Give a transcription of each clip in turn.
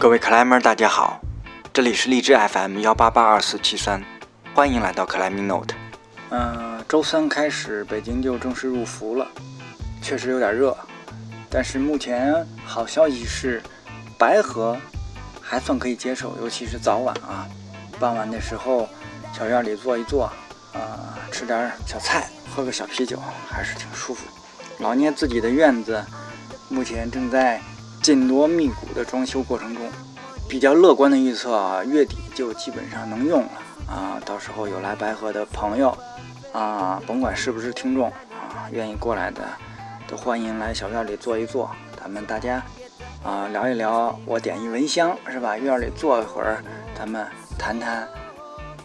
各位克莱们，大家好，这里是荔枝 FM 幺八八二四七三，欢迎来到克莱明 Note。嗯，周三开始北京就正式入伏了，确实有点热，但是目前好消息是，白河还算可以接受，尤其是早晚啊，傍晚的时候，小院里坐一坐，啊，吃点小菜，喝个小啤酒，还是挺舒服。老聂自己的院子目前正在。紧锣密鼓的装修过程中，比较乐观的预测啊，月底就基本上能用了啊。到时候有来白河的朋友啊，甭管是不是听众啊，愿意过来的都欢迎来小院里坐一坐，咱们大家啊聊一聊。我点一蚊香是吧？院里坐一会儿，咱们谈谈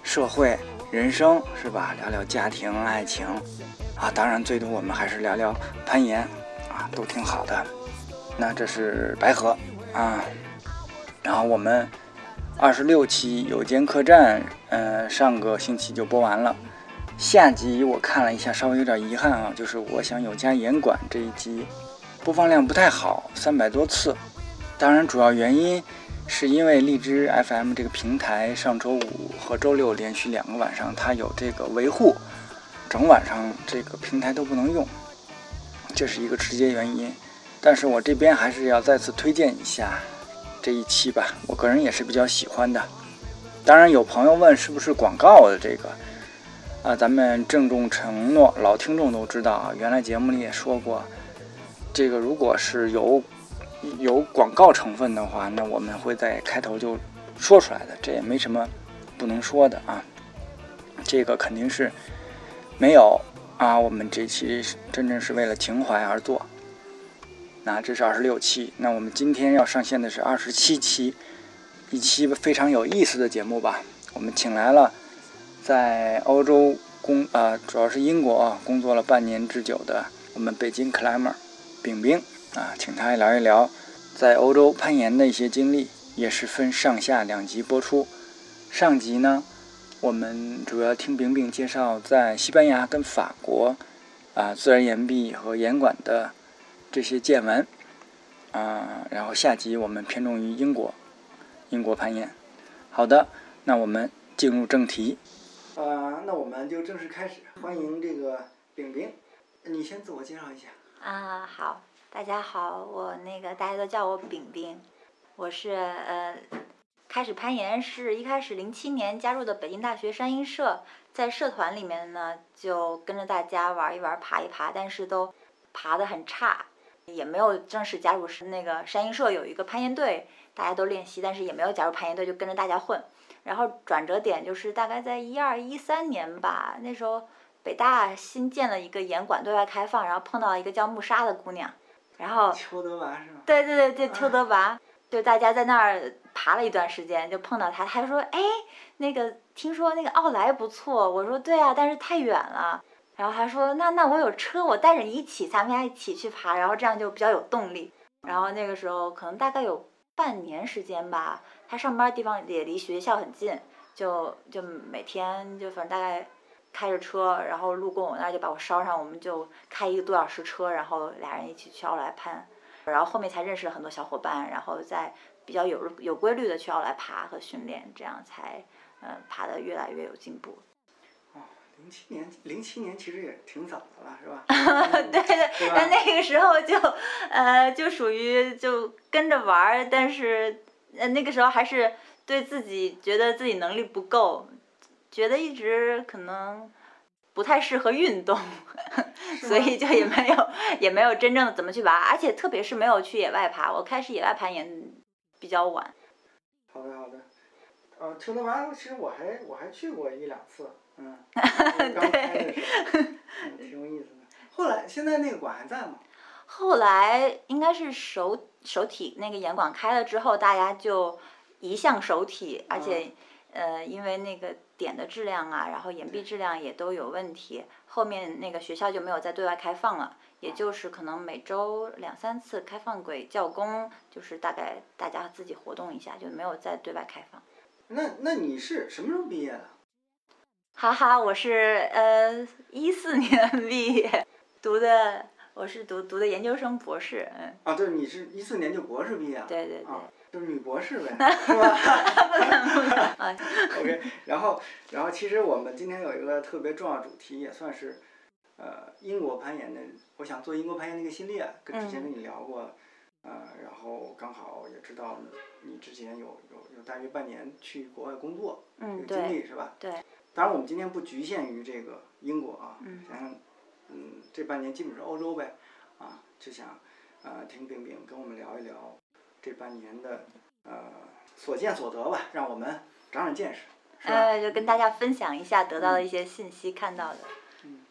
社会人生是吧？聊聊家庭爱情啊，当然最多我们还是聊聊攀岩啊，都挺好的。那这是白河啊，然后我们二十六期有间客栈，呃，上个星期就播完了。下集我看了一下，稍微有点遗憾啊，就是我想有家严管这一集播放量不太好，三百多次。当然，主要原因是因为荔枝 FM 这个平台上周五和周六连续两个晚上它有这个维护，整晚上这个平台都不能用，这是一个直接原因。但是我这边还是要再次推荐一下这一期吧，我个人也是比较喜欢的。当然有朋友问是不是广告的这个，啊，咱们郑重承诺，老听众都知道啊，原来节目里也说过，这个如果是有有广告成分的话，那我们会在开头就说出来的，这也没什么不能说的啊。这个肯定是没有啊，我们这期真正是为了情怀而做。那这是二十六期，那我们今天要上线的是二十七期，一期非常有意思的节目吧。我们请来了在欧洲工啊，主要是英国啊工作了半年之久的我们北京 climber 饼饼啊，请他聊一聊在欧洲攀岩的一些经历，也是分上下两集播出。上集呢，我们主要听饼饼介绍在西班牙跟法国啊自然岩壁和岩馆的。这些见闻，啊，然后下集我们偏重于英国，英国攀岩。好的，那我们进入正题。呃，那我们就正式开始，欢迎这个饼饼，你先自我介绍一下。啊，好，大家好，我那个大家都叫我饼饼，我是呃，开始攀岩是一开始零七年加入的北京大学山鹰社，在社团里面呢就跟着大家玩一玩，爬一爬，但是都爬得很差。也没有正式加入是那个山鹰社有一个攀岩队，大家都练习，但是也没有加入攀岩队，就跟着大家混。然后转折点就是大概在一二一三年吧，那时候北大新建了一个岩馆对外开放，然后碰到一个叫木沙的姑娘，然后邱德娃是吗？对对对对，邱德娃，就大家在那儿爬了一段时间，就碰到她，她说哎，那个听说那个奥莱不错，我说对啊，但是太远了。然后他说：“那那我有车，我带着你一起，咱们俩一起去爬，然后这样就比较有动力。”然后那个时候可能大概有半年时间吧，他上班的地方也离学校很近，就就每天就反正大概开着车，然后路过我那儿就把我捎上，我们就开一个多小时车，然后俩人一起去奥莱攀，然后后面才认识了很多小伙伴，然后再比较有有规律的去奥莱爬和训练，这样才嗯爬的越来越有进步。零七年，零七年其实也挺早的了，是吧？对 对，但那个时候就，呃，就属于就跟着玩儿，但是，呃，那个时候还是对自己觉得自己能力不够，觉得一直可能不太适合运动，所以就也没有也没有真正的怎么去玩，而且特别是没有去野外爬，我开始野外攀岩比较晚。好的好的，呃，听得完，其实我还我还去过一两次。嗯，刚开的时候，挺有意思的。后来，现在那个馆还在吗？后来应该是首首体那个岩馆开了之后，大家就移向首体，而且呃，因为那个点的质量啊，然后岩壁质量也都有问题，后面那个学校就没有再对外开放了，也就是可能每周两三次开放给教工，就是大概大家自己活动一下，就没有再对外开放。那那你是什么时候毕业的？哈哈，我是呃一四年毕业，读的我是读读的研究生博士，嗯。啊，对，你是一四年就博士毕业啊。对对对。啊，就是女博士呗，是吧？不能不能啊。OK，然后然后其实我们今天有一个特别重要主题，也算是呃英国攀岩的，我想做英国攀岩的一个系列，跟之前跟你聊过，呃，然后刚好也知道你你之前有有有大约半年去国外工作，嗯有经历是吧？对。当然我们今天不局限于这个英国啊，嗯想想嗯这半年基本是欧洲呗，啊就想呃听冰冰跟我们聊一聊这半年的呃所见所得吧，让我们长长见识。是吧？呃，就跟大家分享一下得到的一些信息，看到的。嗯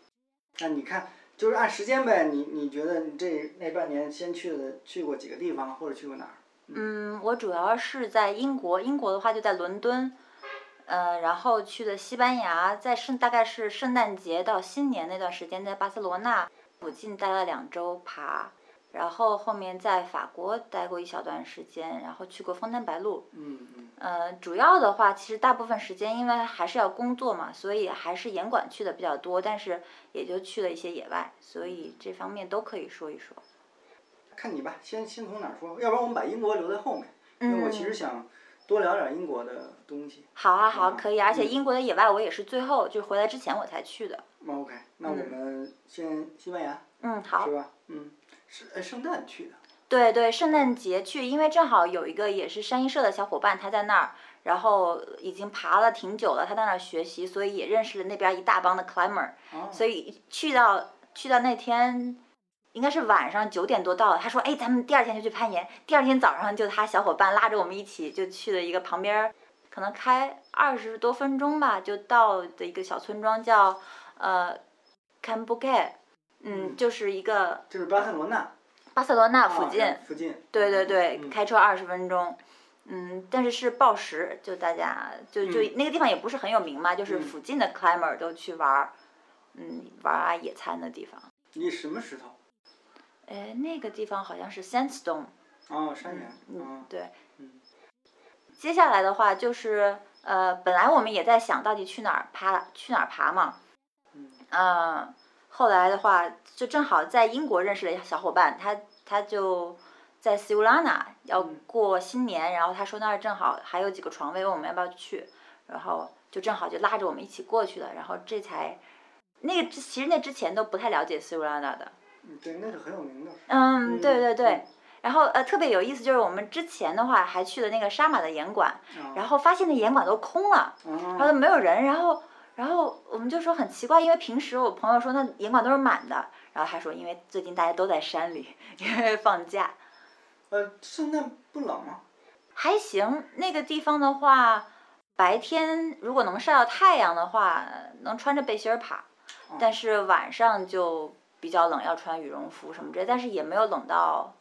那你看，就是按时间呗，你你觉得你这那半年先去的去过几个地方，或者去过哪儿？嗯，我主要是在英国，英国的话就在伦敦，呃，然后去的西班牙，在圣大概是圣诞节到新年那段时间，在巴塞罗那附近待了两周爬，然后后面在法国待过一小段时间，然后去过枫丹白露。嗯嗯呃，主要的话，其实大部分时间因为还是要工作嘛，所以还是严管去的比较多，但是也就去了一些野外，所以这方面都可以说一说。看你吧，先先从哪儿说？要不然我们把英国留在后面，因为我其实嗯想多聊点英国的东西。好啊，好，嗯可以。而且嗯英国的野外我也是最后就回来之前我才去的。那 OK，那我们先西班牙，嗯，好是。吧？嗯，是哎，圣诞去的。对对，圣诞节去，因为正好有一个也是山鹰社的小伙伴，他在那儿，然后已经爬了挺久了，他在那儿学习，所以也认识了那边一大帮的 climber。哦。所以去到去到那天，应该是晚上九点多到了。他说：“哎，咱们第二天就去攀岩。”第二天早上就他小伙伴拉着我们一起就去了一个旁边儿，可能开二十多分钟吧，就到的一个小村庄叫呃 c a m b u g e 嗯，就是一个就是巴塞罗那巴塞罗那啊附近。附近。对对对，嗯开车二十分钟。嗯，但是是报时，就大家就就、那个地方也不是很有名嘛，就是嗯附近的 climber 都去玩儿，嗯，玩儿啊野餐的地方。你什么石头？哎，那个地方好像是 sandstone，哦，山岩。嗯嗯，对。嗯接下来的话就是呃，本来我们也在想到底去哪儿爬，去哪儿爬嘛。嗯呃，后来的话就正好在英国认识了一小伙伴，他他就在 s i u l a n a 要嗯过新年，然后他说那儿正好还有几个床位，问我们要不要去，然后就正好就拉着我们一起过去了，然后这才那个之其实那之前都不太了解 s i u l a n a 的。嗯，对，那是很有名的。嗯，对对对。嗯然后呃，特别有意思，就是我们之前的话还去了那个沙马的岩馆，然后发现那岩馆都空了，然后啊都没有人，然后然后我们就说很奇怪，因为平时我朋友说那岩馆都是满的，然后他说因为最近大家都在山里，因为放假，呃，圣诞不冷吗？还行。那个地方的话，白天如果能晒到太阳的话，能穿着背心儿爬，但是晚上就比较冷，要穿羽绒服什么之类，但是也没有冷到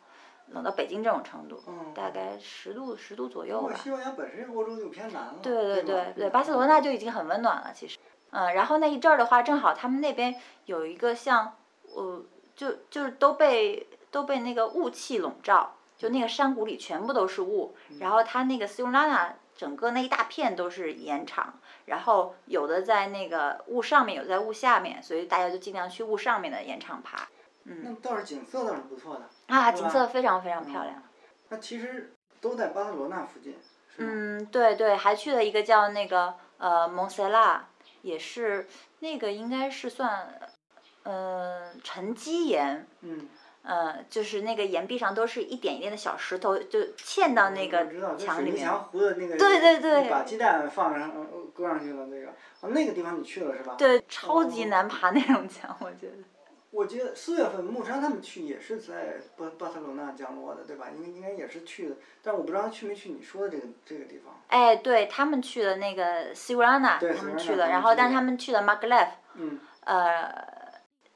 冷到北京这种程度，嗯。大概十度十度左右吧。西班牙本身欧洲就偏南了。对对对对对，巴塞罗那就已经很温暖了，其实。嗯，然后那一阵儿的话，正好他们那边有一个像，呃，就就是都被都被那个雾气笼罩，就那个山谷里全部都是雾，然后它那个斯尤拉纳整个那一大片都是盐场，然后有的在那个雾上面，有的在雾下面，所以大家就尽量去雾上面的演唱爬。嗯那倒是景色倒是不错的。啊，景色非常非常漂亮。那其实都在巴塞罗那附近，是吗？嗯，对对，还去了一个叫那个呃蒙塞拉，也是那个应该是算，呃沉积岩，嗯。呃就是那个岩壁上都是一点一点的小石头，就嵌到那个墙里面。水泥墙糊的那个。对对对把鸡蛋放上，呃搁上去了那个。啊，那个地方你去了是吧？。对，超级哦难爬那种墙，我觉得。我觉得四月份木山他们去也是在巴巴塞罗那降落的，对吧？应该应该也是去的，但我不知道他去没去你说的这个这个地方。哎，对他们去的那个 a n a 对他们去了，然后但他们去了他们去了 Maglev，嗯。呃，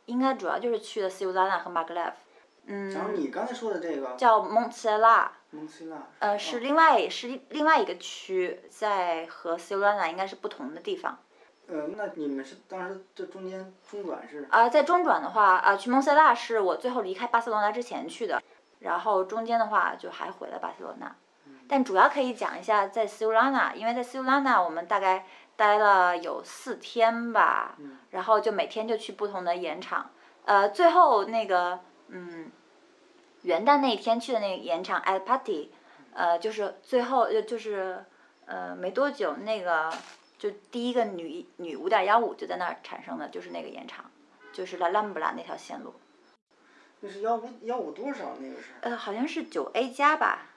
应该主要就是去的 s i r a n a 和 Maglev，嗯，然后你刚才说的这个叫蒙塞拉。蒙西纳。呃，是另外是另外一个区，在和 s i l a n a 应该是不同的地方。呃，那你们是当时这中间中转是？啊、在中转的话，啊、去蒙塞拉是我最后离开巴塞罗那之前去的，然后中间的话就还回了巴塞罗那。但主要可以讲一下在 s i l a n a 因为在 s i l a n a 我们大概待了有四天吧，然后就每天就去不同的盐场。呃，最后那个嗯，元旦那一天去的那个演场 at party，呃，就是最后呃就是呃没多久那个就第一个女女五点幺五就在那儿产生的，就是那个盐场，就是拉兰布拉那条线路。那是幺五幺五多少那个是？呃，好像是九 A 加吧。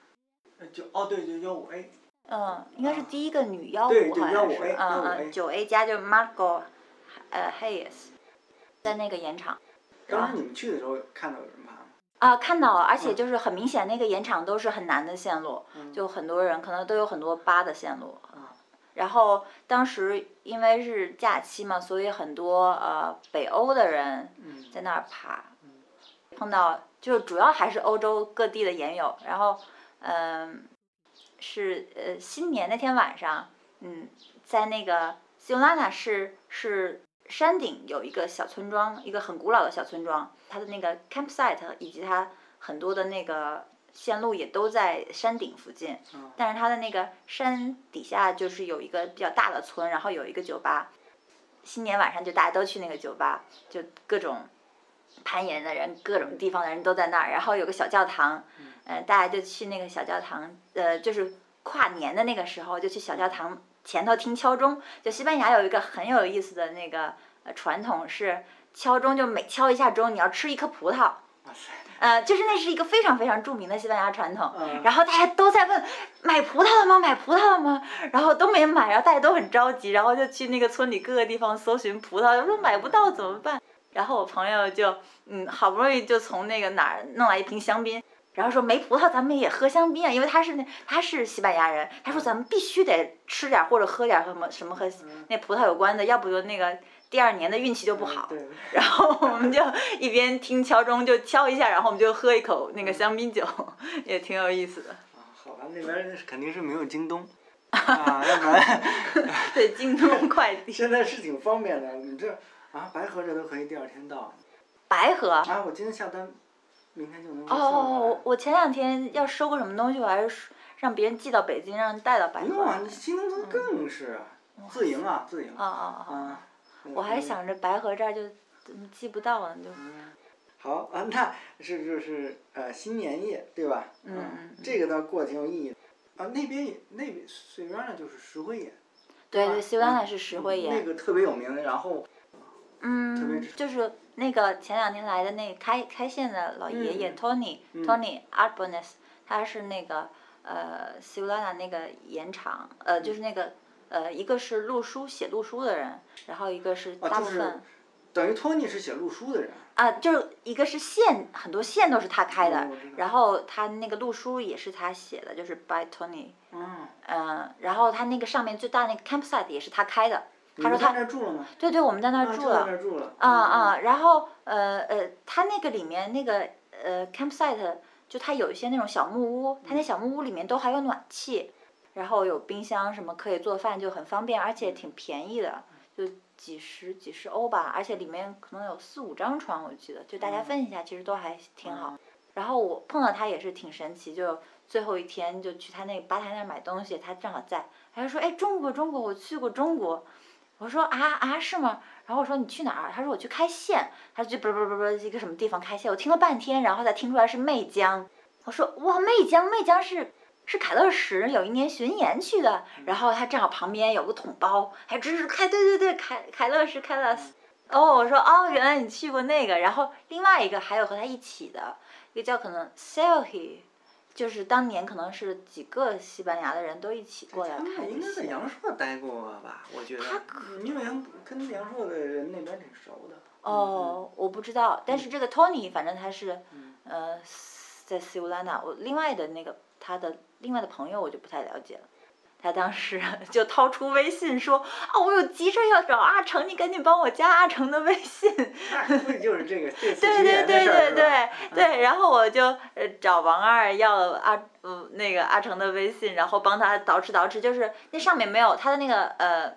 呃，九哦对就幺五 A。嗯，应该是第一个女幺对五，好像是，嗯嗯，九 A 加就是 Margot，呃 Hayes，在那个盐场。当时你们去的时候看到有人爬吗？啊，看到了，而且就是很明显，那个演场都是很难的线路，就很多人可能都有很多疤的线路。然后当时因为是假期嘛，所以很多呃北欧的人在那儿爬，碰到就主要还是欧洲各地的研友，然后嗯。是呃，新年那天晚上，嗯，在那个西欧拉纳是是山顶有一个小村庄，一个很古老的小村庄，它的那个 campsite 以及它很多的那个线路也都在山顶附近。但是它的那个山底下就是有一个比较大的村，然后有一个酒吧。新年晚上就大家都去那个酒吧，就各种攀岩的人，各种地方的人都在那儿，然后有个小教堂。呃，大家就去那个小教堂，呃，就是跨年的那个时候，就去小教堂前头听敲钟。就西班牙有一个很有意思的那个传统是敲钟，就每敲一下钟，你要吃一颗葡萄。呃，就是那是一个非常非常著名的西班牙传统。然后大家都在问买葡萄了吗？买葡萄了吗？然后都没买，然后大家都很着急，然后就去那个村里各个地方搜寻葡萄，说买不到怎么办？然后我朋友就嗯，好不容易就从那个哪儿弄来一瓶香槟。然后说没葡萄，咱们也喝香槟啊，因为他是那他是西班牙人。他说咱们必须得吃点或者喝点什么什么和那葡萄有关的，要不就那个第二年的运气就不好。然后我们就一边听敲钟就敲一下，然后我们就喝一口那个香槟酒，也挺有意思的。啊，好吧，那边肯定是没有京东 啊，要不然对京东快递。现在是挺方便的，你这啊白河这都可以第二天到。白河。啊，我今天下单。明天就能哦，我我前两天要收个什么东西，我还是让别人寄到北京，让人带到白河。不用啊，你新农村更是自营啊，自营。啊啊啊！我还想着白河这儿就怎么寄不到呢，就。好啊，那是就是呃新年夜对吧？嗯嗯。这个倒过得挺有意义。啊，那边也那边水边呢就是石灰岩。对对，西边呢是石灰岩。那个特别有名，然后。嗯，就是那个前两天来的那开开县的老爷爷 Tony Tony Arbones，他是那个呃西乌拉纳那个盐场，呃就是那个呃一个是录书写录书的人，然后一个是大部分，等于 Tony 是写录书的人。啊，就是一个是线很多线都是他开的，然后他那个录书也是他写的，就是 By Tony，嗯，嗯，然后他那个上面最大那个 campsite 也是他开的。他说他对对，我们在那儿住了。啊啊，然后呃呃，他那个里面那个呃 campsite，就他有一些那种小木屋，他那小木屋里面都还有暖气，然后有冰箱什么可以做饭，就很方便，而且挺便宜的，就几十几十欧吧，而且里面可能有四五张床，我记得，就大家分一下，其实都还挺好。然后我碰到他也是挺神奇，就最后一天就去他那吧台那儿买东西，他正好在，他就说哎中国中国，我去过中国。我说啊啊是吗？然后我说你去哪儿？他说我去开县。他就不不不不一个什么地方开县？我听了半天，然后才听出来是媚江。我说哇媚江媚江是是凯乐石有一年巡演去的。然后他正好旁边有个桶包，还支持开对对对凯凯乐石凯乐斯。哦我说哦原来你去过那个。然后另外一个还有和他一起的一个叫可能 Selhy。就是当年可能是几个西班牙的人都一起过来开应该在阳朔待过吧？我觉得。他因为阳跟阳朔的人那边挺熟的。哦，我不知道，但是这个 Tony 反正他是，呃，在西乌拉纳。我另外的那个他的另外的朋友我就不太了解了。他当时 就掏出微信说：“啊，我有急事要找阿成，你赶紧帮我加阿成的微信。”那估计就是这个对对对对对对，然后我就呃找王二要阿嗯那个阿成的微信，然后帮他捯饬捯饬，就是那上面没有他的那个呃。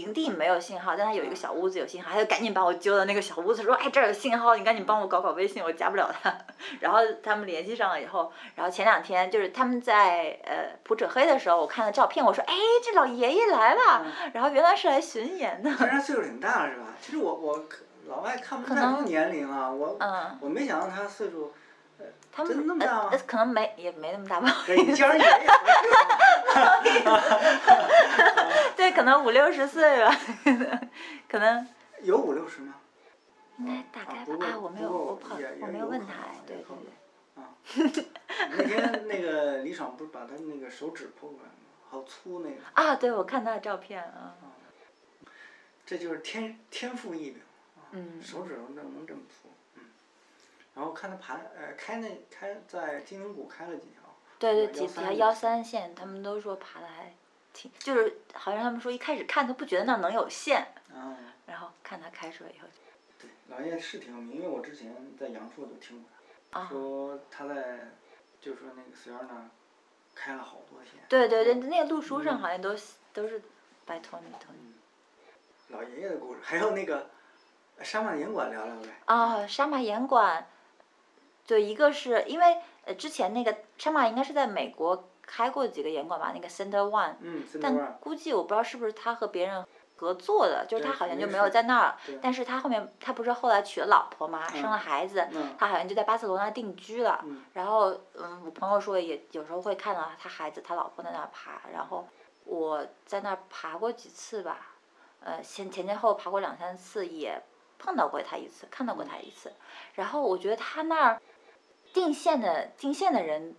营地没有信号，但他有一个小屋子有信号，他就赶紧把我揪到那个小屋子，说：“哎，这儿有信号，你赶紧帮我搞搞微信，我加不了他。”然后他们联系上了以后，然后前两天就是他们在呃普者黑的时候，我看了照片，我说：“哎，这老爷爷来了。”然后原来是来巡演的。虽然岁数挺大了是吧？其实我我老外看不可太出年龄啊，我嗯，我没想到他岁数，他们那么大吗可能没也没那么大吧，给你叫人爷爷合适吗？对，可能五六十岁吧，可能有五六十吗？应该大概吧。我没有，我跑我没有问他哎，对也对对。可那天那个李爽不是把他那个手指剖出来吗？好粗那个，啊，对，我看他的照片啊，这就是天天赋异禀。嗯，手指头能能这么粗，嗯，然后看他盘，呃，开那开在金陵谷开了几条，对对，幺几条幺三线，他们都说爬的还挺，就是好像他们说一开始看都不觉得那儿能有线，啊，然后看他开出来以后，对，老爷是挺有名，因为我之前在阳朔就听过他，啊，说他在，就说那个随儿那儿开了好多线，对对对，那个路书上嗯好像都都是拜托你托你。老爷爷的故事，还有那个沙马岩馆聊聊呗，啊，沙马岩馆，对，一个是因为呃之前那个沙马应该是在美国开过几个演馆吧，那个 Center One，但，估计我不知道是不是他和别人合作的，就是他好像就没有在那儿，但是他后面他不是后来娶了老婆嘛，生嗯了孩子，嗯他好像就在巴塞罗那定居了。嗯然后嗯，我朋友说也有时候会看到他孩子他老婆在那儿爬，然后我在那儿爬过几次吧，呃前前前后后爬过两三次，也碰到过他一次，看到过他一次。然后我觉得他那儿定线的定线的人，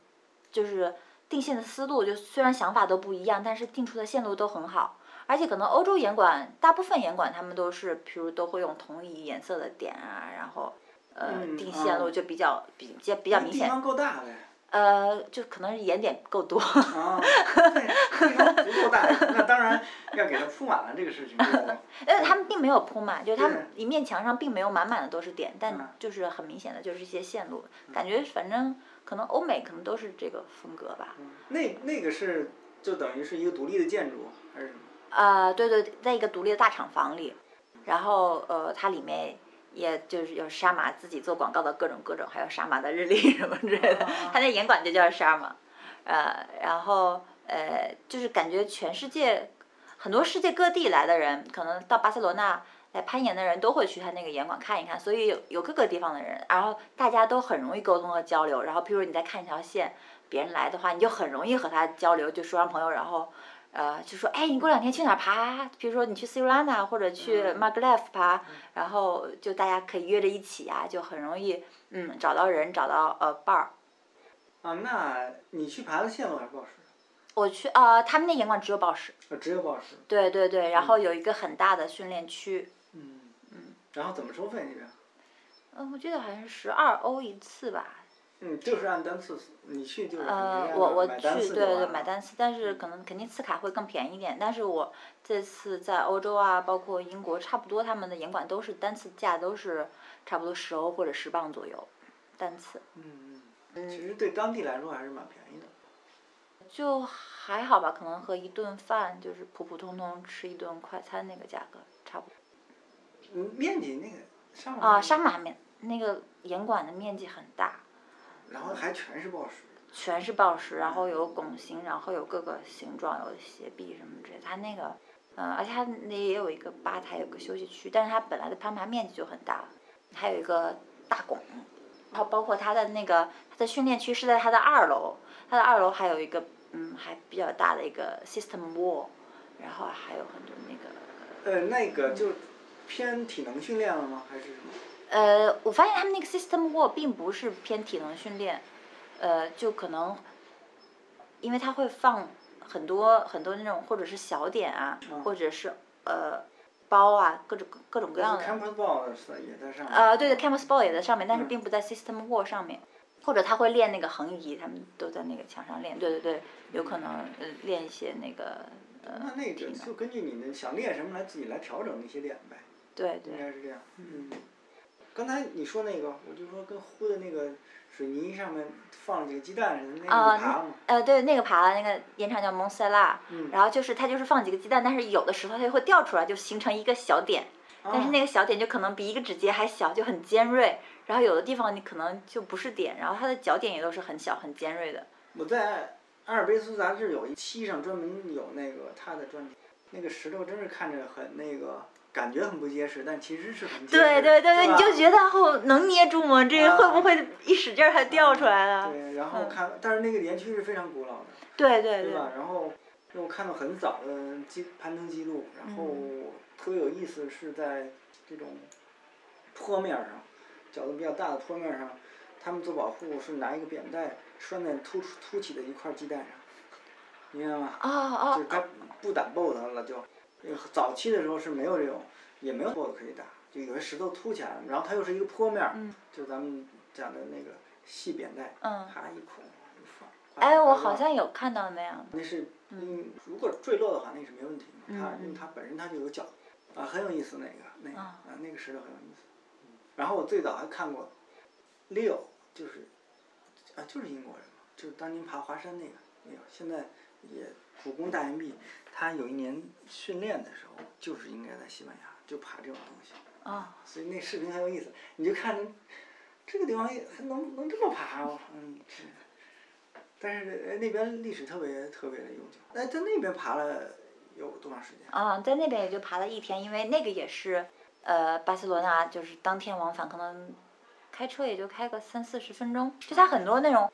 就是定线的思路，就虽然想法都不一样，但是定出的线路都很好。而且可能欧洲严管，大部分严管他们都是，比如都会用同一颜色的点啊，然后呃嗯定线路啊就比较比较比较明显。地方够大呗，呃，就可能是盐点够多。啊，对，地方不够大，那当然要给它铺满了这个事情就，呃，他们并没有铺满，就是他们一面墙上并没有满满的都是点，嗯但就是很明显的就是一些线路，感觉反正可能欧美可能都是这个风格吧。那那个是就等于是一个独立的建筑还是什么？啊，对对，在一个独立的大厂房里，然后呃，它里面也就是有沙马自己做广告的各种各种，还有沙马的日历什么之类的，他那严管就叫沙马，呃，然后呃，就是感觉全世界很多世界各地来的人，可能到巴塞罗那来攀岩的人都会去他那个岩馆看一看，所以有有各个地方的人，然后大家都很容易沟通和交流，然后譬如你在看一条线，别人来的话，你就很容易和他交流，就说上朋友，然后。呃，就说哎，你过两天去哪儿爬？比如说你去 s i r a n a 或者去嗯 Maglev 爬，然后就大家可以约着一起呀、就很容易嗯找到人，找到呃伴儿。啊，那你去爬的线路还是报时？我去呃，他们那岩馆只有报时，啊，只有报时。对对对，然后有一个很大的训练区，嗯嗯。然后怎么收费那边？嗯、我记得好像是十二欧一次吧。嗯，就是按单次，你去就是呃，你我我去买单次就对对买单次，但是可能肯定次卡会更便宜一点。但是我这次在欧洲啊，包括英国，差不多他们的严管都是单次价都是差不多十欧或者十磅左右，单次。嗯嗯。其实对当地来说还是蛮便宜的。就还好吧，可能和一顿饭就是普普通通吃一顿快餐那个价格差不多。嗯，面积那个上啊，沙马面那个严管的面积很大，然后还全是宝石。全是宝石，然后有拱形，然后有各个形状，有斜壁什么之类的。它那个，嗯、而且它那也有一个吧台，有个休息区，但是它本来的攀爬面积就很大，还有一个大拱，然后包括它的那个它的训练区是在它的二楼，它的二楼还有一个嗯还比较大的一个 system wall，然后还有很多那个呃，那个就偏体能训练了吗？还是什么？呃，我发现他们那个 system wall 并不是偏体能训练，呃，就可能，因为他会放很多很多那种或者是小点啊，嗯或者是呃包啊，各种各种各样的。Campus Ball 也在上面。呃，对的，campus ball 也在上面，但是嗯并不在 system wall 上面。或者他会练那个横移，他们都在那个墙上练。对对对，有可能呃练一些那个呃那那。个就根据你们想练什么来自己来调整那些点呗，对对应。该是这样。嗯。刚才你说那个，我就说跟糊的那个水泥上面放了几个鸡蛋似的，那个爬了吗？呃，对，那个爬那个岩场叫蒙塞拉，嗯然后就是它就是放几个鸡蛋，但是有的石头它就会掉出来，就形成一个小点，但是那个小点就可能比一个指节还小，就很尖锐。然后有的地方你可能就不是点，然后它的脚点也都是很小很尖锐的。我在阿尔卑斯杂志有一期上专门有那个他的专题，那个石头真是看着很那个感觉很不结实，但其实是很结实。对对对对，你就觉得后能捏住吗？这啊会不会一使劲儿它掉出来了？对，然后嗯看，但是那个园区是非常古老的，对对对，对吧？然后因为我看到很早的记攀登记录，然后嗯特别有意思是在这种坡面儿上，角度比较大的坡面儿上，他们做保护是拿一个扁带拴在凸出凸起的一块鸡蛋上，明白吗？哦哦，就是它不打 boat 了就，呃早期的时候是没有这种，也没有 boat 可以打，就有些石头凸起来了，然后它又是一个坡面儿，嗯就咱们讲的那个细扁带，嗯，啪一捆一放。哎，我好像有看到那样，那是嗯，如果坠落的话，那是没问题的。它嗯因为它本身它就有角，啊，很有意思那个那个啊啊那个石头很有意思。然后我最早还看过，Leo 就是啊就是英国人嘛，就是当年爬华山那个 Leo，现在也主攻大岩壁。他有一年训练的时候，就是应该在西班牙就爬这种东西，啊，所以那视频很有意思。你就看这个地方也还能能这么爬啊，嗯是。但是呃那边历史特别特别的悠久。哎在那边爬了有多长时间？啊，在那边也就爬了一天，因为那个也是，呃，巴塞罗那就是当天往返，可能开车也就开个三四十分钟。就它很多那种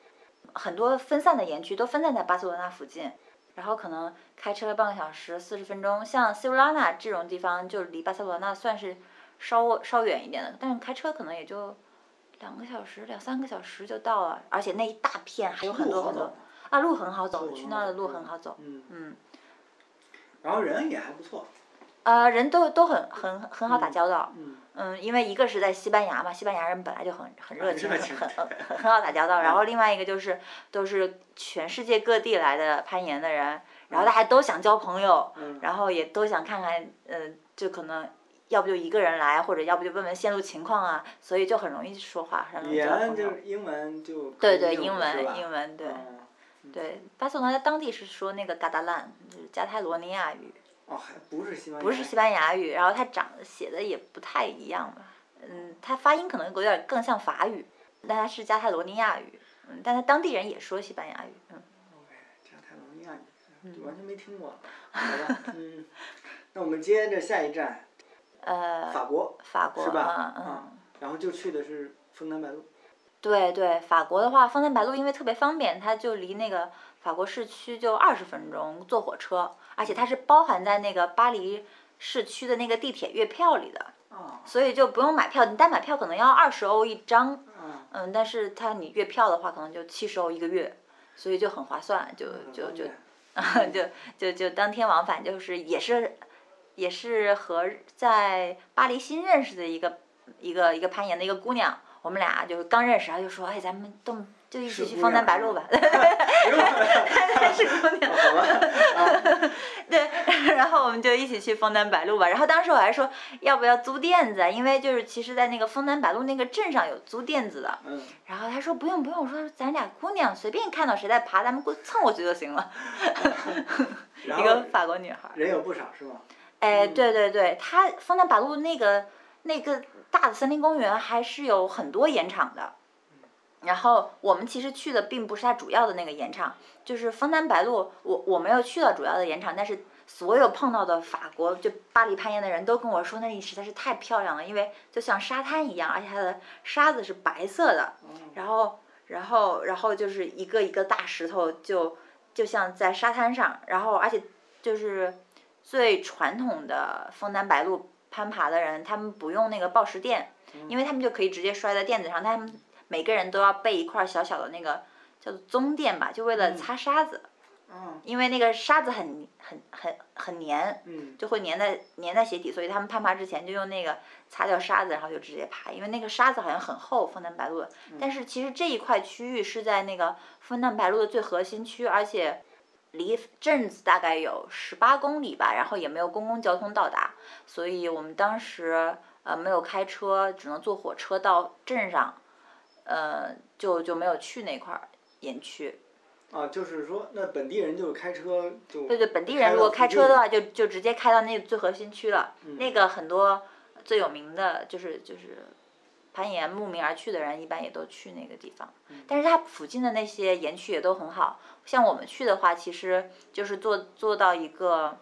很多分散的园区都分散在巴塞罗那附近，然后可能开车半个小时四十分钟。像塞罗拉纳这种地方，就离巴塞罗那算是稍稍远一点的，但是开车可能也就两个小时、两三个小时就到了，而且那一大片还有很多很多啊，路很好走，去那儿的路很好走，嗯，嗯。然后人也还不错。呃，人都都很很很好打交道，嗯嗯，因为一个是在西班牙嘛，西班牙人本来就很很热情，很很很好打交道。然后另外一个就是都是全世界各地来的攀岩的人，然后大家都想交朋友，嗯然后也都想看看，嗯，就可能要不就一个人来，或者要不就问问线路情况啊，所以就很容易说话，很容易语言交朋友。就是英文就对对，英文英文对嗯对，巴塞罗那当地是说那个嘎达兰，就是加泰罗尼亚语。哦，还不是西班牙，不是西班牙语，然后它长得写的也不太一样吧，嗯，它发音可能有点更像法语，但它是加泰罗尼亚语，嗯，但它当地人也说西班牙语，嗯，OK，加泰罗尼亚语，完全没听过。好吧，嗯，那我们接着下一站，呃，法国法国，是吧？嗯嗯，啊，然后就去的是枫丹白露。对对，法国的话，枫丹白露因为特别方便，它就离那个法国市区就二十分钟坐火车，而且它是包含在那个巴黎市区的那个地铁月票里的，啊所以就不用买票，你单买票可能要二十欧一张，啊，嗯，但是它你月票的话，可能就七十欧一个月，所以就很划算，就就就很就 就就当天往返，就是也是也是和在巴黎新认识的一个一个一个攀岩的一个姑娘，我们俩就是刚认识，然后就说，哎，咱们都就一起去枫丹白露吧 是姑娘。好吧，啊，对，然后我们就一起去枫丹白露吧。然后当时我还说要不要租垫子啊，因为就是其实，在那个枫丹白露那个镇上有租垫子的。嗯，然后他说不用不用，我说咱俩姑娘随便看到谁在爬，咱们过蹭过去就行了。然一个后法国女孩儿。人有不少是吧？哎，嗯对对对，它枫丹白露那个那个大的森林公园还是有很多盐场的。然后我们其实去的并不是它主要的那个盐场，就是枫丹白露，我我没有去到主要的盐场，但是所有碰到的法国就巴黎攀岩的人都跟我说那里实在是太漂亮了，因为就像沙滩一样，而且它的沙子是白色的，哦然后然后然后就是一个一个大石头就就像在沙滩上，然后而且就是最传统的枫丹白露攀爬的人，他们不用那个抱石垫，因为他们就可以直接摔在垫子上，他们每个人都要备一块小小的那个叫做棕垫吧，就为了擦沙子，嗯，因为那个沙子很很很很粘，嗯，就会粘在粘在鞋底，所以他们攀爬之前就用那个擦掉沙子，然后就直接爬，因为那个沙子好像很厚，枫丹白露的。但是其实这一块区域是在那个枫丹白露的最核心区，而且离镇子大概有十八公里吧，然后也没有公共交通到达，所以我们当时呃没有开车，只能坐火车到镇上，呃就就没有去那块儿岩区。啊，就是说那本地人就是开车就对对，本地人如果开车的话，就就直接开到那个最核心区了。嗯那个很多最有名的就是就是攀岩慕名而去的人，一般也都去那个地方。嗯但是它附近的那些岩区也都很好，像我们去的话，其实就是坐坐到一个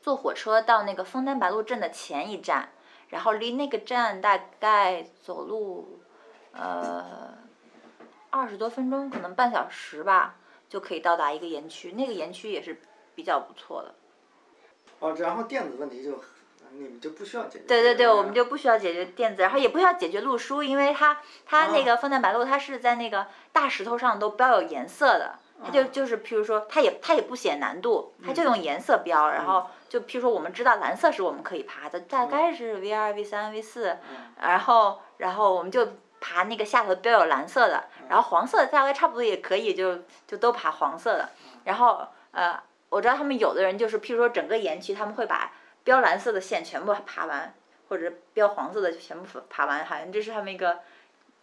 坐火车到那个枫丹白露镇的前一站，然后离那个站大概走路，呃，二十多分钟，可能半小时吧，就可以到达一个园区。那个园区也是比较不错的。哦，然后电子问题就你们就不需要解决。对对对，我们就不需要解决电子，然后也不需要解决路书，因为它它那个枫丹白露，它是在那个大石头上都标有颜色的。它就就是，譬如说，它也它也不写难度，它就用颜色标，然后就譬如说，我们知道蓝色是我们可以爬的，大概是 V 二、V 三、V 四，然后然后我们就爬那个下头标有蓝色的，然后黄色的大概差不多也可以，就就都爬黄色的。然后呃，我知道他们有的人就是譬如说整个园区他们会把标蓝色的线全部爬完，或者标黄色的全部爬完，好像这是他们一个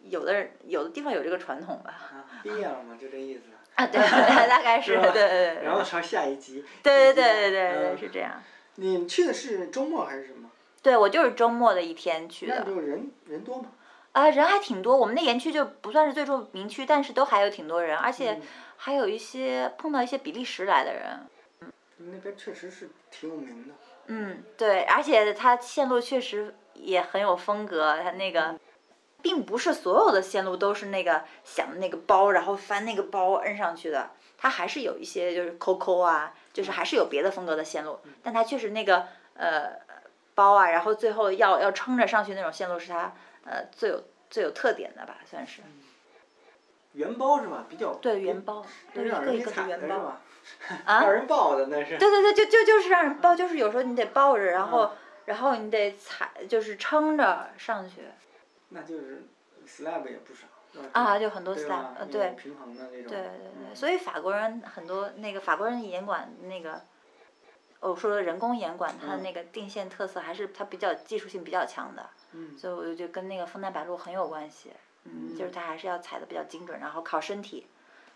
有的人有的地方有这个传统吧。啊，毕业了嘛，就这意思。啊，对，大概是，对对对。然后朝下一集。对对对对对对，是这样。你去的是周末还是什么？对，我就是周末的一天去的。那就人人多吗？啊，人还挺多。我们那园区就不算是最著名区，但是都还有挺多人，而且还有一些碰到一些比利时来的人。嗯。那边确实是挺有名的。嗯，对，而且它线路确实也很有风格，它那个。并不是所有的线路都是那个想那个包，然后翻那个包摁上去的，它还是有一些就是抠抠啊，就是还是有别的风格的线路，但它确实那个呃包啊，然后最后要要撑着上去那种线路是它呃最有最有特点的吧，算是。原包是吧？比较。对原包，对一个一个是原包。啊。让人抱的那是。对对对，就就就是让人抱，就是有时候你得抱着，然后然后你得踩，就是撑着上去。那就是 slab 也不少，啊，就很多 slab，呃，对，平衡的那种。对对对，所以法国人很多那个法国人严管那个，我说的人工严管，它的那个定线特色还是它比较技术性比较强的，所以我就觉得跟那个枫丹白露很有关系，嗯，就是它还是要踩的比较精准，然后靠身体，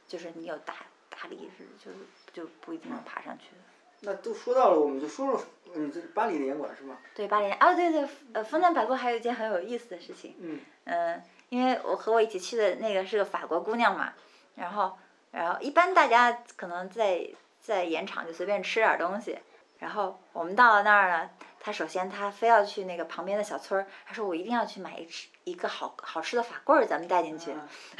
就是你有大大力是，就是就不一定能爬上去的。那都说到了，我们就说说，嗯，这巴黎的严管是吗？对，巴黎啊，对对，呃，枫丹白露还有一件很有意思的事情。嗯。嗯，因为我和我一起去的那个是个法国姑娘嘛，然后，然后一般大家可能在在盐场就随便吃点东西，然后我们到了那儿呢，他首先他非要去那个旁边的小村儿，他说我一定要去买一吃一个好好吃的法棍儿，咱们带进去。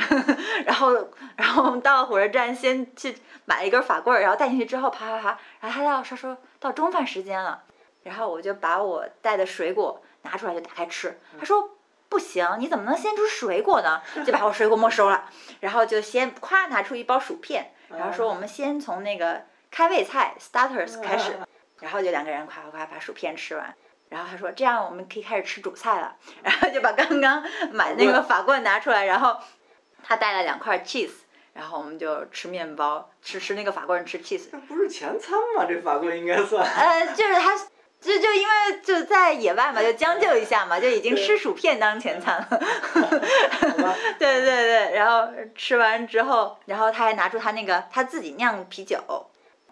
然后，然后我们到了火车站，先去买一根法棍儿，然后带进去之后，啪啪啪，然后他要说说到中饭时间了，然后我就把我带的水果拿出来就打开吃，他说。不行，你怎么能先吃水果呢？就把我水果没收了，然后就先夸拿出一包薯片，然后说我们先从那个开胃菜 starters 开始，然后就两个人夸夸夸把薯片吃完，然后他说这样我们可以开始吃主菜了，然后就把刚刚买那个法棍拿出来，然后他带了两块 cheese，然后我们就吃面包，吃吃那个法棍吃 cheese。那不是前餐吗？这法棍应该算。呃，就是他。就就因为就在野外嘛，就将就一下嘛，就已经吃薯片当前餐了。对对对，然后吃完之后，然后他还拿出他那个他自己酿啤酒，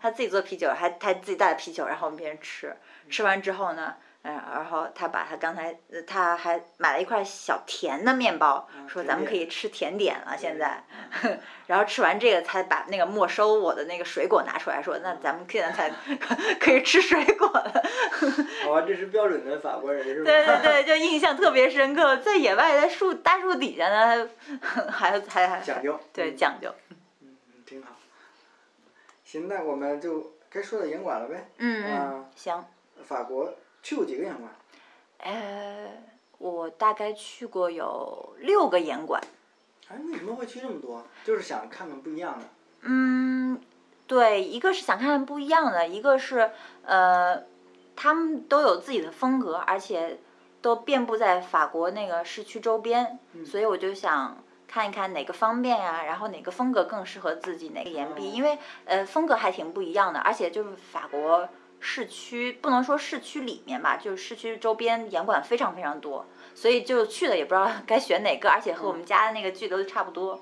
他自己做啤酒，还他自己带了啤酒，然后我们别人吃。吃完之后呢？嗯，然后他把他刚才，他还买了一块小甜的面包，说咱们可以吃甜点了。现在，然后吃完这个，才把那个没收我的那个水果拿出来说，那咱们现在才 可以吃水果了。好这是标准的法国人是吧？对对对，就印象特别深刻，在野外，在树大树底下呢，还还还讲究，对讲究。行，那我们就该说到严管了呗。嗯嗯，行。法国。去过几个盐馆？呃，我大概去过有六个盐馆。哎，为什么会去这么多？就是想看看不一样的。嗯，对，一个是想看看不一样的，一个是呃，他们都有自己的风格，而且都遍布在法国那个市区周边，所以我就想看一看哪个方便呀，然后哪个风格更适合自己，哪个岩壁，因为呃风格还挺不一样的，而且就是法国。市区不能说市区里面吧，就是市区周边岩馆非常非常多，所以就去了也不知道该选哪个，而且和我们家的那个距离都差不多。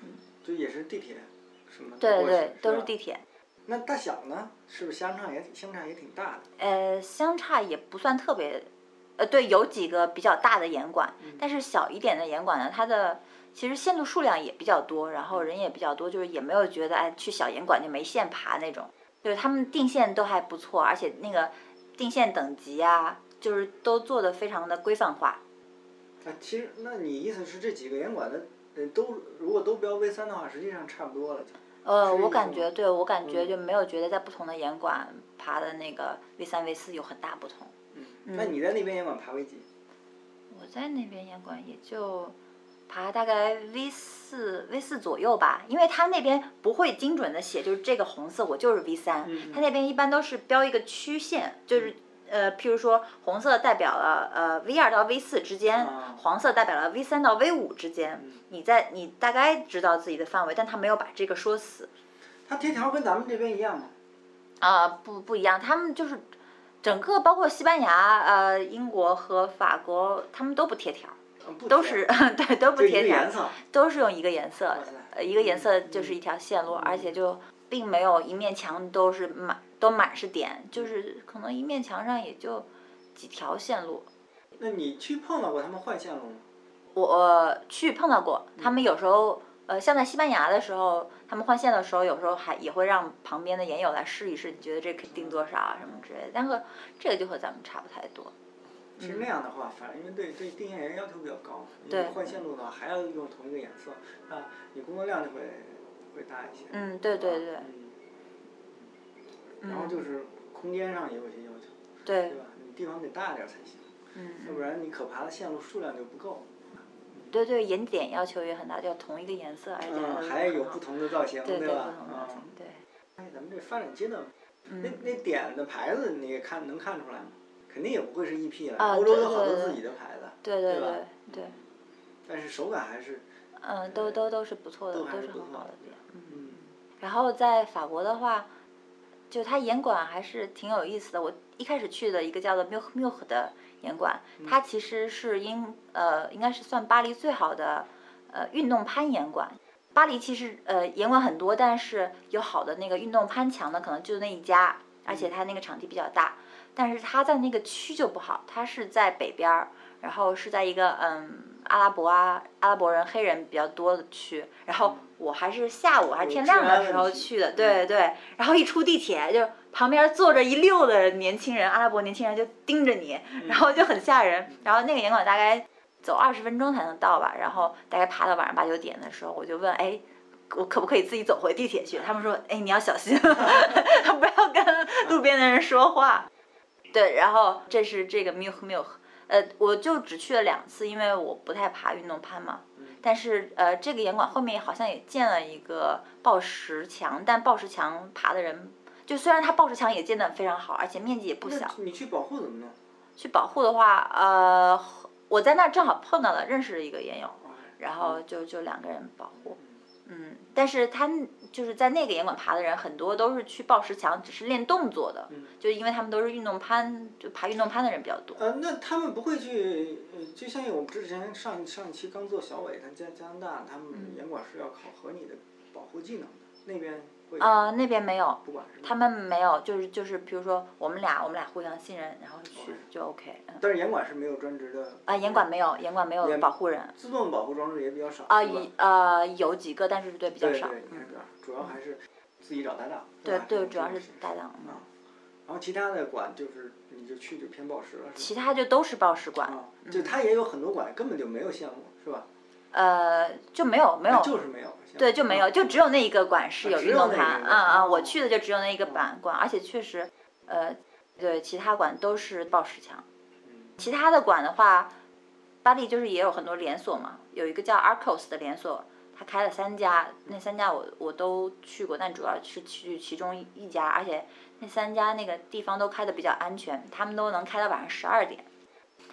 嗯，就也是地铁，什么？对对对，都是地铁。那大小呢？是不是相差也相差也挺大的？呃，相差也不算特别，呃，对，有几个比较大的岩管，但是小一点的岩馆呢，它的其实线路数量也比较多，然后人也比较多，就是也没有觉得哎去小岩馆就没线爬那种。就是他们定线都还不错，而且那个定线等级啊，就是都做的非常的规范化。啊，其实那你意思是这几个严管的，呃，都如果都标 V 三的话，实际上差不多了就。呃，我感觉，对我感觉嗯就没有觉得在不同的严管爬的那个 V 三 V 四有很大不同。嗯，那你在那边严管爬 V 几？我在那边严管也就爬大概 V 四 V 四左右吧，因为他那边不会精准的写，就是这个红色我就是 V 三、嗯他那边一般都是标一个曲线，就是。呃，譬如说，红色代表了呃 V 二到 V 四之间，啊黄色代表了 V 三到 V 五之间。嗯你在你大概知道自己的范围，但他没有把这个说死。它贴条跟咱们这边一样吗？啊、不不一样，他们就是整个包括西班牙、呃英国和法国，他们都不贴条，都贴是 对都不贴。都是用一个颜色呃一个颜色就是一条线路，而且就并没有一面墙都是满都满是点，就是可能一面墙上也就几条线路。那你去碰到过他们换线路吗？我、呃去碰到过，他们有时候呃像在西班牙的时候，他们换线的时候，有时候还也会让旁边的研友来试一试，你觉得这可以定多少啊什么之类的，但是这个就和咱们差不太多。其实那样的话，反正因为对对定线人要求比较高，你对换线路的话还要用同一个颜色，那，你工作量就会会大一些。嗯，对对对，嗯。然后就是空间上也有一些要求，对对，吧？你地方得大点儿才行，嗯，要不然你可爬的线路数量就不够。对对，颜点要求也很大，就要同一个颜色，而且嗯，还有不同的造型，对对吧不？同的啊，对，哎，咱们这发展阶段，那嗯，那点的牌子你看能看出来吗？肯定也不会是 EP 了，啊欧洲有好多自己的牌子，对对对吧对对，但是手感还是，嗯，都都都是不错的，都都是很好的店。嗯，嗯，然后在法国的话，就它严管还是挺有意思的。我一开始去的一个叫做 Milk Milk 的严管，它其实是英呃应该是算巴黎最好的呃运动攀岩馆。巴黎其实呃严管很多，但是有好的那个运动攀墙的可能就那一家，而且它那个场地比较大。但是它在那个区就不好，它是在北边儿，然后是在一个嗯阿拉伯啊阿拉伯人黑人比较多的区，然后我还是下午还是天亮的时候去的，对对，然后一出地铁就旁边坐着一溜的年轻人，阿拉伯年轻人就盯着你，然后就很吓人，然后那个演馆大概走二十分钟才能到吧，然后大概爬到晚上八九点的时候，我就问哎。我可不可以自己走回地铁去？他们说：“哎，你要小心，不要跟路边的人说话。”对，然后这是这个 Milk Milk，呃，我就只去了两次，因为我不太爬运动攀嘛。但是呃，这个岩馆后面好像也建了一个抱石墙，但抱石墙爬的人，就虽然它抱石墙也建得非常好，而且面积也不小。那你去保护怎么弄？去保护的话，呃，我在那儿正好碰到了认识的一个岩友，然后就就两个人保护。嗯，但是他就是在那个岩馆爬的人，很多都是去抱石墙，只是练动作的，嗯就因为他们都是运动攀，就爬运动攀的人比较多。呃，那他们不会去，呃，就像我们之前上上一期刚做小伟，他加加拿大，他嗯们岩馆是要考核你的保护技能的，那边会啊、那边没有，他们没有，就是就是，比如说我们俩我们俩互相信任，然后去就 OK。嗯但是严管是没有专职的啊，严管没有，严管没有保护人自动保护装置也比较少啊，一呃有几个，但是对比较少。对对，应该是比较少，主要还是自己找搭档。对对，主要是搭档。嗯啊，然后其他的馆就是你就去就偏报时了，其他就都是报时馆，啊，就它也有很多馆根本就没有项目，是吧？呃，就没有没有啊，就是没有。对，就没有，就只有那一个馆是有运动盘，啊啊，哦我去的就只有那一个板馆，而且确实，呃，对，其他馆都是报时墙。嗯其他的馆的话，巴黎就是也有很多连锁嘛，有一个叫 Arcos 的连锁，他开了三家，那三家我我都去过，但主要是去其中一家，而且那三家那个地方都开的比较安全，他们都能开到晚上十二点，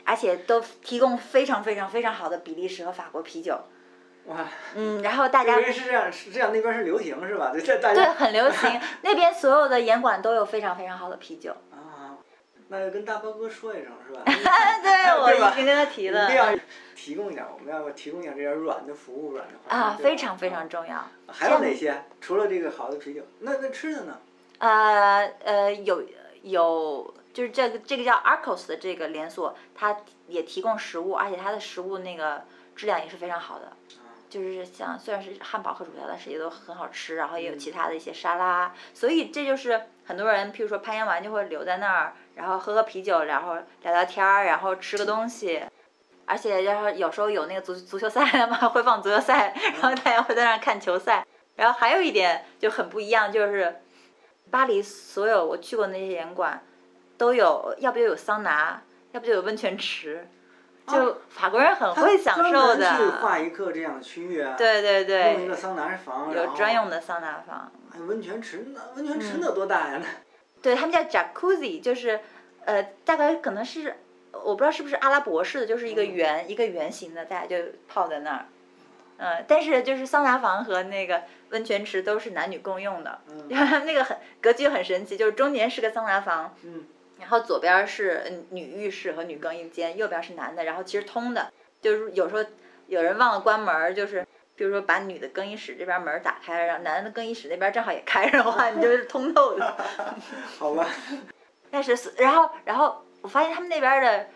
而且都提供非常非常非常好的比利时和法国啤酒，哇，嗯，然后大家因为是这样，是这样，那边是流行是吧？对，这大对家很流行，那边所有的严管都有非常非常好的啤酒。啊，那就跟大包哥说一声是吧？对，我对吧已经跟他提了一定要提供一点，我们要提供一点这点软的服务，软的环境啊，非常非常重要。还有哪些？除了这个好的啤酒，那那吃的呢？呃呃，有有，就是这个这个叫 Arcos 的这个连锁，它也提供食物，而且它的食物那个质量也是非常好的。就是像虽然是汉堡和薯条，但是也都很好吃，然后也有嗯其他的一些沙拉，所以这就是很多人，譬如说攀岩完就会留在那儿，然后喝喝啤酒，然后聊聊天儿，然后吃个东西。而且然后有时候有那个足足球赛了嘛，会放足球赛，然后大家会在那儿看球赛。然后还有一点就很不一样，就是巴黎所有我去过那些岩馆，都有要不就有桑拿，要不就有温泉池，就法国人很会享受的。划一个这样的区域啊，对对对，弄一个桑拿房，有专用的桑拿房。还有温泉池，那温泉池嗯那多大呀？那 对他们叫 jacuzzi，就是呃，大概可能是我不知道是不是阿拉伯式的，就是一个嗯圆、一个圆形的，大家就泡在那儿。嗯、但是就是桑拿房和那个温泉池都是男女共用的，嗯 那个很格局很神奇，就是中间是个桑拿房，嗯然后左边是嗯女浴室和女更衣间，右边是男的，然后其实通的，就是有时候有人忘了关门儿，就是比如说把女的更衣室这边门儿打开，然后男的更衣室那边正好也开着的话，你就是通透的。好吧，但是，然后，然后我发现他们那边的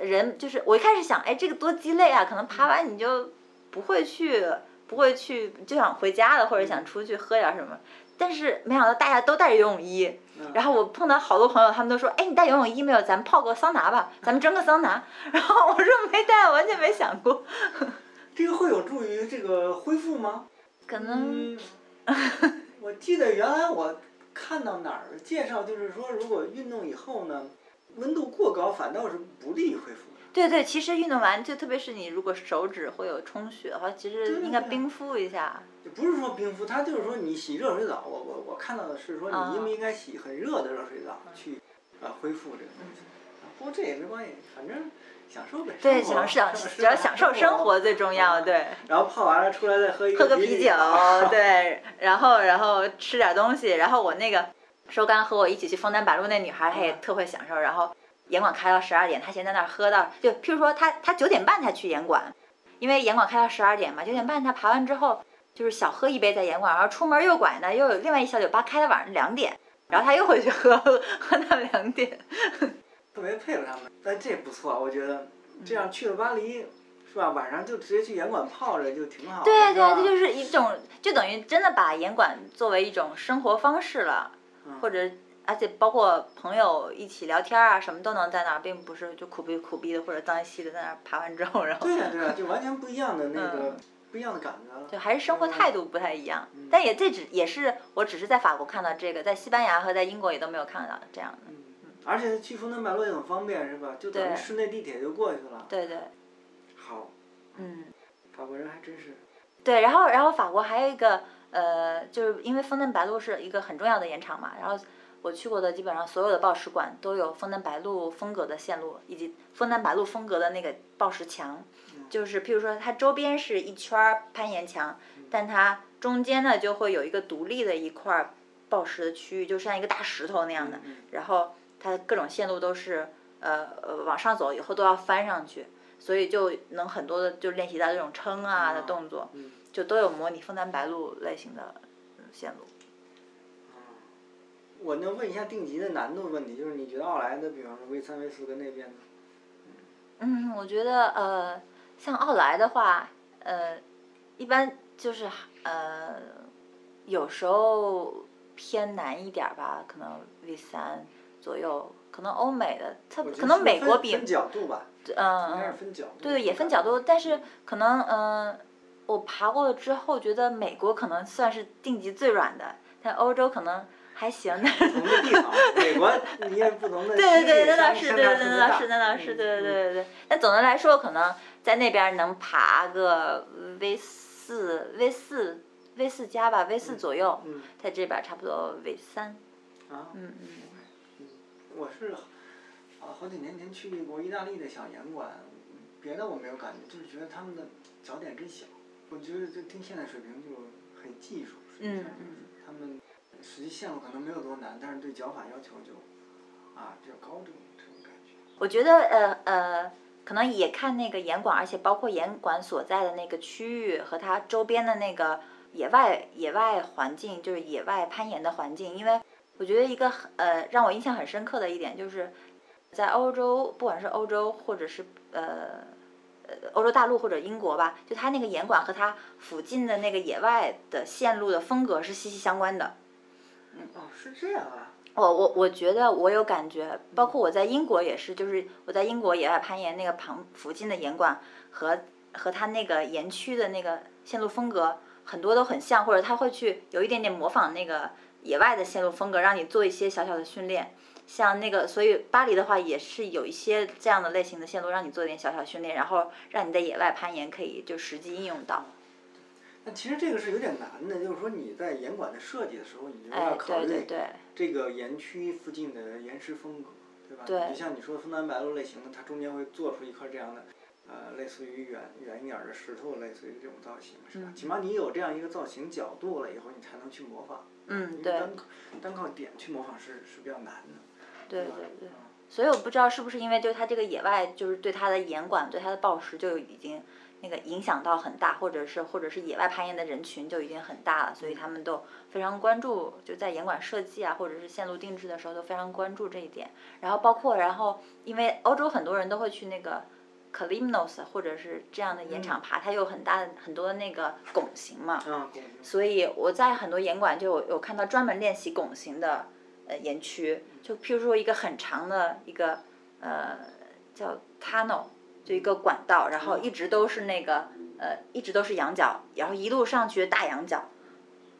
人，就是我一开始想，哎，这个多鸡肋啊！可能爬完你就不会去，不会去，就想回家了，或者想出去喝点什么。但是没想到大家都带着游泳衣，嗯然后我碰到好多朋友，他们都说，哎，你带游泳衣没有？咱们泡个桑拿吧，咱们蒸个桑拿。然后我说没带，完全没想过，这个会有助于这个恢复吗？可能嗯，我记得原来我看到哪儿介绍，就是说如果运动以后呢，温度过高反倒是不利于恢复的。对对，其实运动完，就特别是你如果手指会有充血的话，其实应该冰敷一下。就不是说冰敷，它就是说你洗热水澡，我我我看到的是说啊你应不应该洗很热的热水澡去啊恢复这个东西。啊不过这也没关系，反正享受呗。对，享受 只要享受生活最重要，啊对。然后泡完了出来再喝一啤喝个啤酒，对，然后然后吃点东西，然后我那个收干和我一起去枫丹白露那女孩，她也嗯特会享受，然后严管开到十二点，他先在那儿喝到，就譬如说他他九点半才去严管，因为严管开到十二点嘛，九点半他爬完之后就是小喝一杯在严管，然后出门右拐呢又有另外一小酒吧开到晚上两点，然后他又回去喝喝到两点，特别佩服他们。但这不错，我觉得嗯这样去了巴黎，是吧？晚上就直接去严管泡着就挺好的。对对，是吧这就是一种就等于真的把严管作为一种生活方式了。嗯或者而且包括朋友一起聊天啊，什么都能在那儿，并不是就苦逼苦逼的或者脏兮兮的在那儿爬完之后，然后对呀对呀，就完全不一样的那个嗯不一样的感觉了。就还是生活态度不太一样。嗯但也这只也是我只是在法国看到这个，在西班牙和在英国也都没有看到这样的。嗯，而且去枫丹白露也很方便，是吧？就等于对市内地铁就过去了。对对，好，嗯，法国人还真是。对，然后然后法国还有一个呃，就是因为枫丹白露是一个很重要的盐场嘛，然后。我去过的基本上所有的报石馆都有枫丹白露风格的线路，以及枫丹白露风格的那个报石墙，就是譬如说它周边是一圈儿攀岩墙，但它中间呢就会有一个独立的一块儿报石的区域，就像一个大石头那样的，嗯然后它各种线路都是呃呃往上走以后都要翻上去，所以就能很多的就练习到这种撑啊的动作，嗯就都有模拟枫丹白露类型的嗯线路。我能问一下定级的难度问题，就是你觉得奥莱的，比方说 V 三、V 四跟那边的，嗯，我觉得呃，像奥莱的话，呃，一般就是呃，有时候偏难一点儿吧，可能 V 三左右，可能欧美的，特我觉得可能美国比分分角度吧，嗯。对对，也分角度，但是可能嗯、我爬过了之后，觉得美国可能算是定级最软的，但欧洲可能还行。但是不同的地方，美国你也不同的对对对，那倒是，对对那倒是，那倒是，嗯对对嗯对对对。但总的来说，可能在那边能爬个 V 四、V 四、V 四加吧，V 四左右，嗯在这边差不多 V 三。啊，嗯嗯。我是啊好几年前去过意大利的小岩馆，别的我没有感觉，就是觉得他们的脚点真小。我觉得就听现在水平就很技术，实际上就是嗯他们实际线路可能没有多难，但是对脚法要求就啊比较高这种这种感觉。我觉得呃呃，可能也看那个岩馆，而且包括岩馆所在的那个区域和它周边的那个野外野外环境，就是野外攀岩的环境。因为我觉得一个很呃让我印象很深刻的一点就是，在欧洲，不管是欧洲或者是呃呃欧洲大陆或者英国吧，就它那个岩馆和它附近的那个野外的线路的风格是息息相关的。哦，是这样啊。我我我觉得我有感觉，包括我在英国也是，就是我在英国野外攀岩那个旁附近的岩馆和和它那个岩区的那个线路风格很多都很像，或者他会去有一点点模仿那个野外的线路风格，让你做一些小小的训练。像那个，所以巴黎的话也是有一些这样的类型的线路，让你做一点小小训练，然后让你在野外攀岩可以就实际应用到。那其实这个是有点难的，就是说你在岩馆的设计的时候，你就哎要，考虑这个岩区附近的岩石风格，对吧？对你像你说的枫丹白露类型的，它中间会做出一块这样的，呃，类似于圆圆一点儿的石头，类似于这种造型，是吧？嗯起码你有这样一个造型角度了以后，你才能去模仿。嗯对单靠单靠点去模仿是是比较难的。对对对。嗯所以我不知道是不是因为就是它这个野外就是对它的岩馆对它的暴食就已经那个影响到很大，或者是或者是野外攀岩的人群就已经很大了，所以他们都非常关注就在岩馆设计啊或者是线路定制的时候都非常关注这一点。然后包括然后因为欧洲很多人都会去那个 Kalimnos 或者是这样的岩场爬，它有很大的很多的那个拱形嘛，所以我在很多岩馆就有有看到专门练习拱形的呃岩区，就譬如说一个很长的一个呃叫 tunnel，就一个管道，然后一直都是那个呃一直都是仰角，然后一路上去大仰角，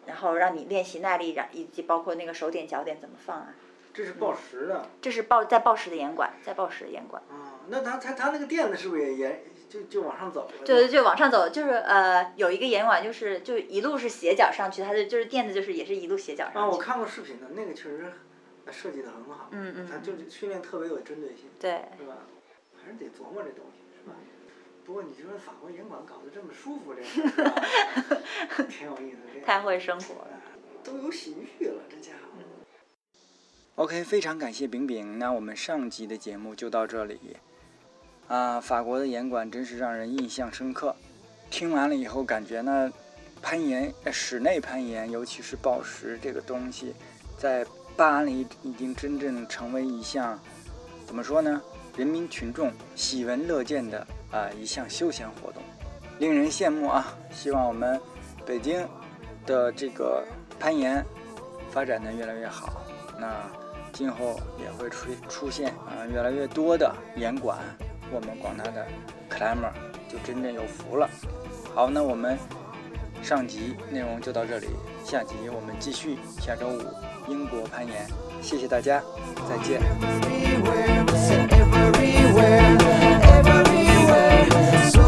然后让你练习耐力，然以及包括那个手点脚点怎么放啊。这是报时的这是报在报时的岩管，在报时的岩管。啊，那它它它那个垫子是不是也沿就就往上走了？对对，就往上走，就是呃有一个岩管，就是就一路是斜角上去，它的就是垫子就是也是一路斜角上去。啊，我看过视频的，那个确实呃设计的很好。嗯嗯它就是训练特别有针对性，对。是吧？还是得琢磨这东西？不过你说法国岩馆搞得这么舒服，这个挺有意思，这 太会生活了。都有洗浴了，这家伙。OK，非常感谢饼饼。那我们上集的节目就到这里。啊，法国的岩馆真是让人印象深刻。听完了以后，感觉呢，攀岩、呃室内攀岩，尤其是暴石这个东西，在巴黎已经真正成为一项怎么说呢？人民群众喜闻乐见的啊、一项休闲活动，令人羡慕啊！希望我们北京的这个攀岩发展的越来越好。那今后也会出出现啊、越来越多的岩馆，我们广大的 climber 就真正有福了。好，那我们上集内容就到这里，下集我们继续，下周五英国攀岩，谢谢大家，再见。everywhere, everywhere. So